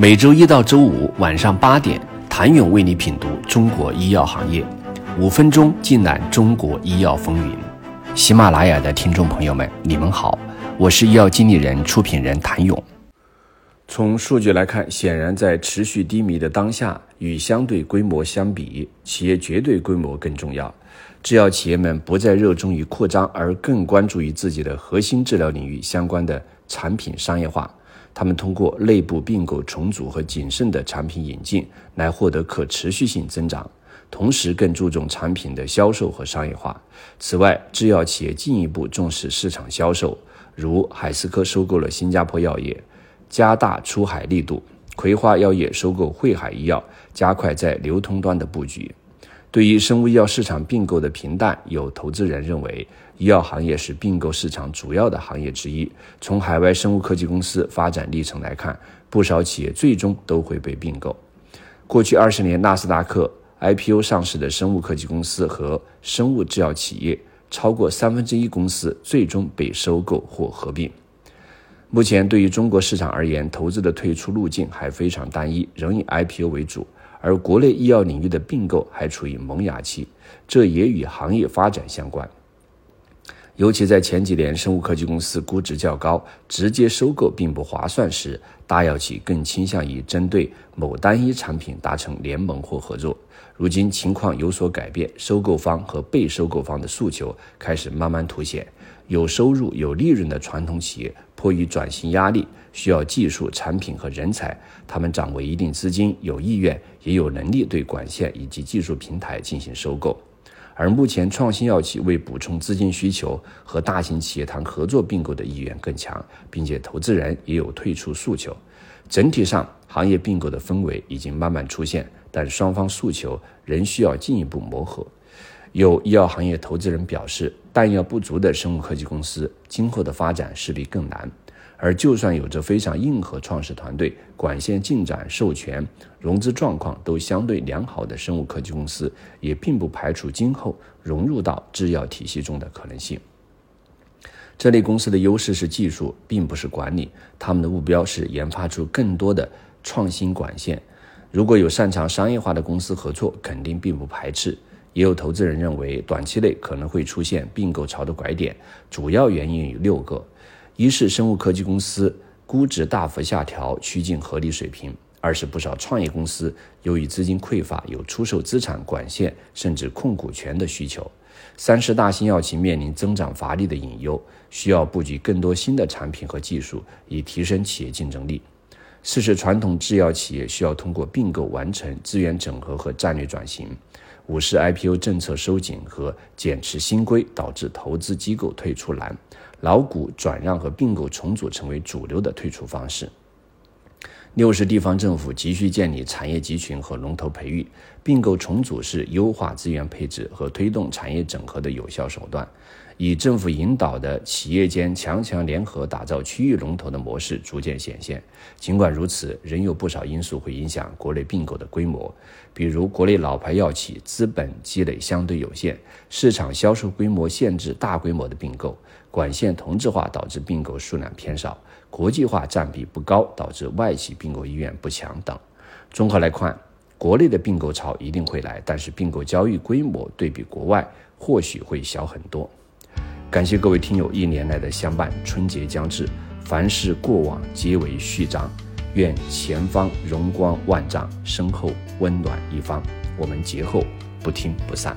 每周一到周五晚上八点，谭勇为你品读中国医药行业，五分钟尽览中国医药风云。喜马拉雅的听众朋友们，你们好，我是医药经理人、出品人谭勇。从数据来看，显然在持续低迷的当下，与相对规模相比，企业绝对规模更重要。制药企业们不再热衷于扩张，而更关注于自己的核心治疗领域相关的产品商业化。他们通过内部并购重组和谨慎的产品引进来获得可持续性增长，同时更注重产品的销售和商业化。此外，制药企业进一步重视市场销售，如海思科收购了新加坡药业，加大出海力度；葵花药业收购汇海医药，加快在流通端的布局。对于生物医药市场并购的平淡，有投资人认为，医药行业是并购市场主要的行业之一。从海外生物科技公司发展历程来看，不少企业最终都会被并购。过去二十年，纳斯达克 IPO 上市的生物科技公司和生物制药企业超过三分之一公司最终被收购或合并。目前，对于中国市场而言，投资的退出路径还非常单一，仍以 IPO 为主。而国内医药领域的并购还处于萌芽期，这也与行业发展相关。尤其在前几年，生物科技公司估值较高，直接收购并不划算时，大药企更倾向于针对某单一产品达成联盟或合作。如今情况有所改变，收购方和被收购方的诉求开始慢慢凸显。有收入、有利润的传统企业迫于转型压力，需要技术、产品和人才。他们掌握一定资金，有意愿，也有能力对管线以及技术平台进行收购。而目前，创新药企为补充资金需求，和大型企业谈合作并购的意愿更强，并且投资人也有退出诉求。整体上，行业并购的氛围已经慢慢出现，但双方诉求仍需要进一步磨合。有医药行业投资人表示，弹药不足的生物科技公司今后的发展势必更难。而就算有着非常硬核创始团队、管线进展、授权、融资状况都相对良好的生物科技公司，也并不排除今后融入到制药体系中的可能性。这类公司的优势是技术，并不是管理。他们的目标是研发出更多的创新管线。如果有擅长商业化的公司合作，肯定并不排斥。也有投资人认为，短期内可能会出现并购潮的拐点，主要原因有六个：一是生物科技公司估值大幅下调，趋近合理水平；二是不少创业公司由于资金匮乏，有出售资产、管线甚至控股权的需求；三是大新药企面临增长乏力的隐忧，需要布局更多新的产品和技术，以提升企业竞争力；四是传统制药企业需要通过并购完成资源整合和战略转型。五是 IPO 政策收紧和减持新规导致投资机构退出难，老股转让和并购重组成为主流的退出方式。六是地方政府急需建立产业集群和龙头培育，并购重组是优化资源配置和推动产业整合的有效手段。以政府引导的企业间强强联合打造区域龙头的模式逐渐显现。尽管如此，仍有不少因素会影响国内并购的规模，比如国内老牌药企资本积累相对有限，市场销售规模限制大规模的并购，管线同质化导致并购数量偏少，国际化占比不高导致外企并购意愿不强等。综合来看，国内的并购潮一定会来，但是并购交易规模对比国外或许会小很多。感谢各位听友一年来的相伴，春节将至，凡事过往皆为序章，愿前方荣光万丈，身后温暖一方。我们节后不听不散。